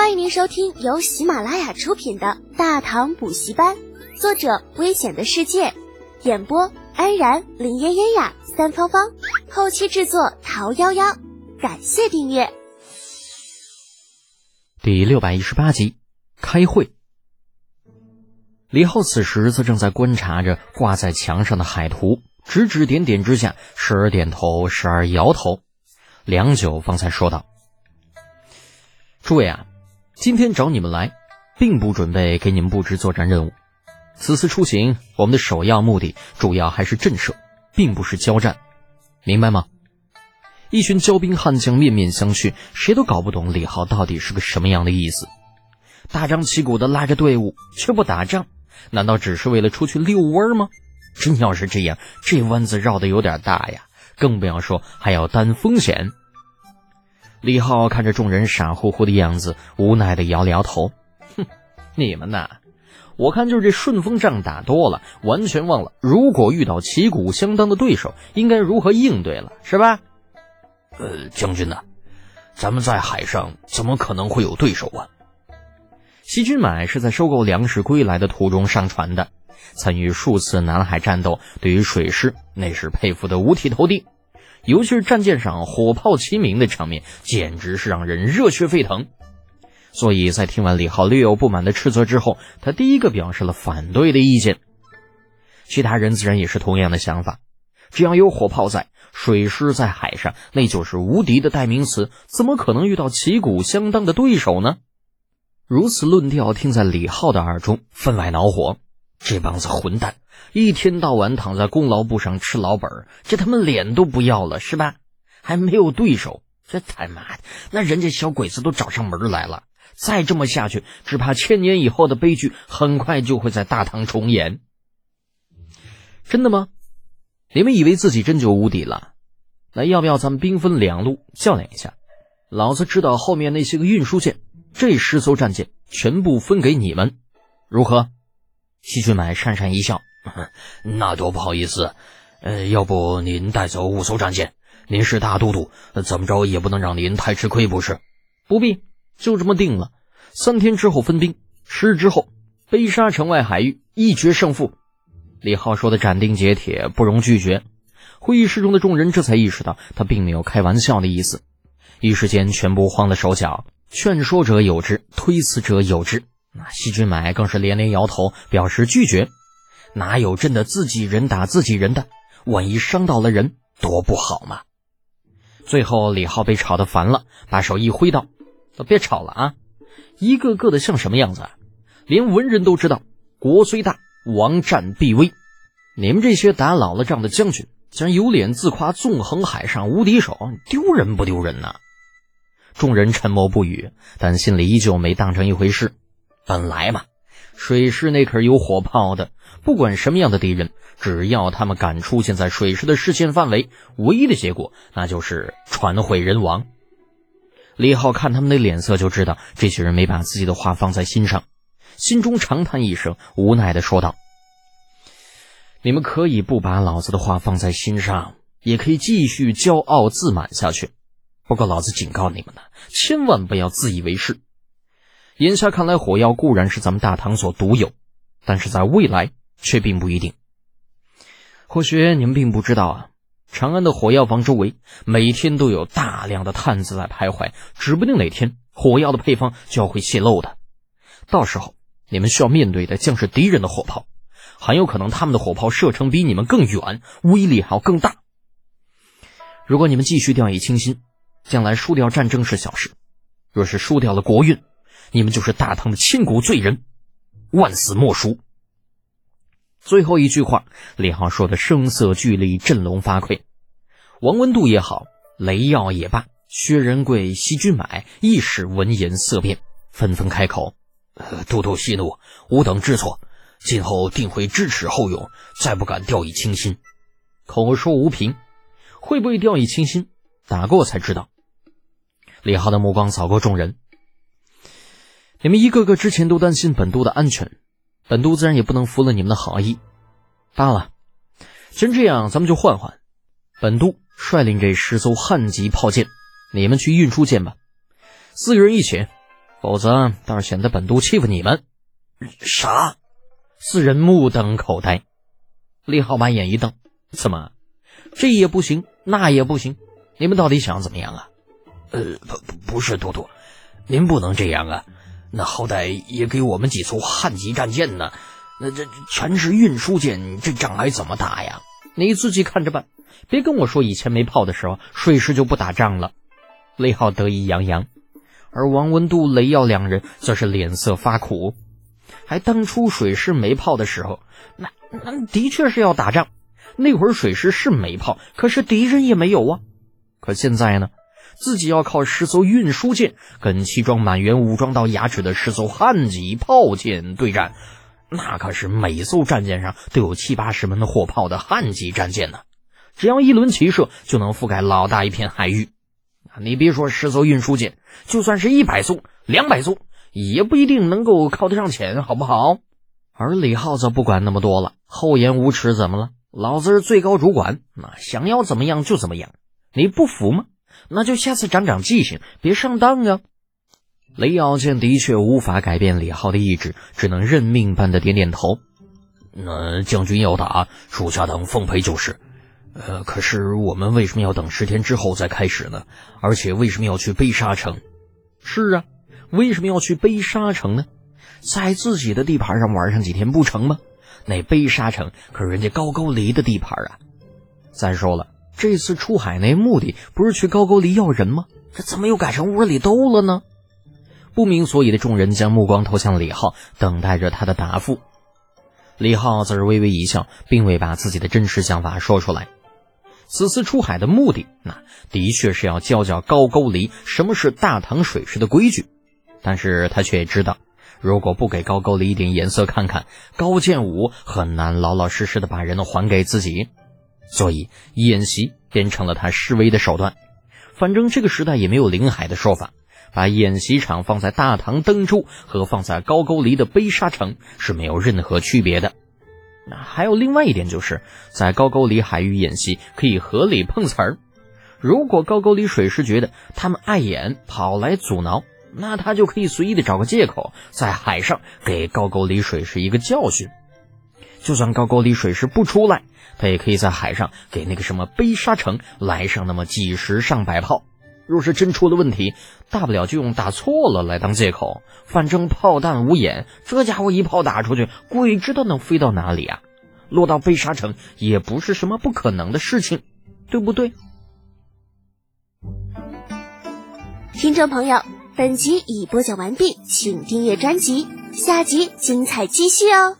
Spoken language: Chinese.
欢迎您收听由喜马拉雅出品的《大唐补习班》，作者：危险的世界，演播：安然、林嫣嫣呀、三芳芳，后期制作：桃夭夭。感谢订阅。第六百一十八集，开会。李浩此时则正在观察着挂在墙上的海图，指指点点之下，时而点头，时而摇头，良久方才说道：“诸位啊。”今天找你们来，并不准备给你们布置作战任务。此次出行，我们的首要目的主要还是震慑，并不是交战，明白吗？一群骄兵悍将面面相觑，谁都搞不懂李浩到底是个什么样的意思。大张旗鼓的拉着队伍，却不打仗，难道只是为了出去遛弯吗？真要是这样，这弯子绕的有点大呀！更不要说还要担风险。李浩看着众人傻乎乎的样子，无奈的摇了摇头：“哼，你们呐，我看就是这顺风仗打多了，完全忘了如果遇到旗鼓相当的对手，应该如何应对了，是吧？”“呃，将军呐，咱们在海上怎么可能会有对手啊？”西军买是在收购粮食归来的途中上船的，参与数次南海战斗，对于水师那是佩服的五体投地。尤其是战舰上火炮齐鸣的场面，简直是让人热血沸腾。所以在听完李浩略有不满的斥责之后，他第一个表示了反对的意见。其他人自然也是同样的想法。只要有火炮在，水师在海上那就是无敌的代名词，怎么可能遇到旗鼓相当的对手呢？如此论调听在李浩的耳中，分外恼火。这帮子混蛋！一天到晚躺在功劳簿上吃老本，这他妈脸都不要了是吧？还没有对手，这他妈的，那人家小鬼子都找上门来了。再这么下去，只怕千年以后的悲剧很快就会在大唐重演。真的吗？你们以为自己真就无敌了？那要不要咱们兵分两路较量一下？老子知道后面那些个运输舰，这十艘战舰全部分给你们，如何？西俊买讪讪一笑。那多不好意思，呃，要不您带走五艘战舰？您是大都督，怎么着也不能让您太吃亏，不是？不必，就这么定了。三天之后分兵，十日之后飞沙城外海域一决胜负。李浩说的斩钉截铁，不容拒绝。会议室中的众人这才意识到他并没有开玩笑的意思，一时间全部慌了手脚。劝说者有之，推辞者有之。那西君买更是连连摇头，表示拒绝。哪有真的自己人打自己人的？万一伤到了人，多不好嘛！最后李浩被吵得烦了，把手一挥道：“都别吵了啊！一个个的像什么样子？连文人都知道，国虽大，王战必危。你们这些打老了仗的将军，竟然有脸自夸纵横海上无敌手，丢人不丢人呐？”众人沉默不语，但心里依旧没当成一回事。本来嘛。水师那可是有火炮的，不管什么样的敌人，只要他们敢出现在水师的视线范围，唯一的结果那就是船毁人亡。李浩看他们的脸色就知道，这些人没把自己的话放在心上，心中长叹一声，无奈的说道：“你们可以不把老子的话放在心上，也可以继续骄傲自满下去。不过老子警告你们呢，千万不要自以为是。”眼下看来，火药固然是咱们大唐所独有，但是在未来却并不一定。或许你们并不知道啊，长安的火药房周围每天都有大量的探子在徘徊，指不定哪天火药的配方就要会泄露的。到时候你们需要面对的将是敌人的火炮，很有可能他们的火炮射程比你们更远，威力还要更大。如果你们继续掉以轻心，将来输掉战争是小事，若是输掉了国运，你们就是大唐的千古罪人，万死莫赎。最后一句话，李浩说的声色俱厉，振聋发聩。王文度也好，雷耀也罢，薛仁贵、西君买亦是闻言色变，纷纷开口：“都督息怒，吾等知错，今后定会知耻后勇，再不敢掉以轻心。”口说无凭，会不会掉以轻心，打过才知道。李浩的目光扫过众人。你们一个个之前都担心本都的安全，本都自然也不能服了你们的好意。罢了，既然这样，咱们就换换。本都率领这十艘汉级炮舰，你们去运输舰吧。四个人一起，否则倒是显得本都欺负你们。啥？四人目瞪口呆。李浩把眼一瞪：“怎么，这也不行，那也不行？你们到底想怎么样啊？”呃，不不不是都督，您不能这样啊！那好歹也给我们几艘汉级战舰呢。那这全是运输舰，这仗还怎么打呀？你自己看着办，别跟我说以前没炮的时候，水师就不打仗了。雷浩得意洋洋，而王文度、雷耀两人则是脸色发苦。还当初水师没炮的时候，那那的确是要打仗。那会儿水师是没炮，可是敌人也没有啊。可现在呢，自己要靠十艘运输舰跟齐装满员、武装到牙齿的十艘汉级炮舰对战。那可是每艘战舰上都有七八十门的火炮的汉级战舰呢，只要一轮齐射，就能覆盖老大一片海域。你别说十艘运输舰，就算是一百艘、两百艘，也不一定能够靠得上前，好不好？而李浩则不管那么多了，厚颜无耻怎么了？老子是最高主管，那想要怎么样就怎么样。你不服吗？那就下次长长记性，别上当啊！雷耀见的确无法改变李浩的意志，只能认命般的点点头。那将军要打，属下等奉陪就是。呃，可是我们为什么要等十天之后再开始呢？而且为什么要去悲沙城？是啊，为什么要去悲沙城呢？在自己的地盘上玩上几天不成吗？那悲沙城可是人家高句丽的地盘啊！再说了，这次出海那目的不是去高句丽要人吗？这怎么又改成窝里斗了呢？不明所以的众人将目光投向李浩，等待着他的答复。李浩则是微微一笑，并未把自己的真实想法说出来。此次出海的目的，那的确是要教教高句丽什么是大唐水师的规矩。但是他却也知道，如果不给高句丽一点颜色看看，高建武很难老老实实的把人还给自己。所以演习变成了他示威的手段。反正这个时代也没有临海的说法。把演习场放在大唐登州和放在高句丽的悲沙城是没有任何区别的。那还有另外一点，就是在高句丽海域演习可以合理碰瓷儿。如果高句丽水师觉得他们碍眼跑来阻挠，那他就可以随意的找个借口在海上给高句丽水师一个教训。就算高句丽水师不出来，他也可以在海上给那个什么悲沙城来上那么几十上百炮。若是真出了问题，大不了就用打错了来当借口。反正炮弹无眼，这家伙一炮打出去，鬼知道能飞到哪里啊！落到悲沙城也不是什么不可能的事情，对不对？听众朋友，本集已播讲完毕，请订阅专辑，下集精彩继续哦。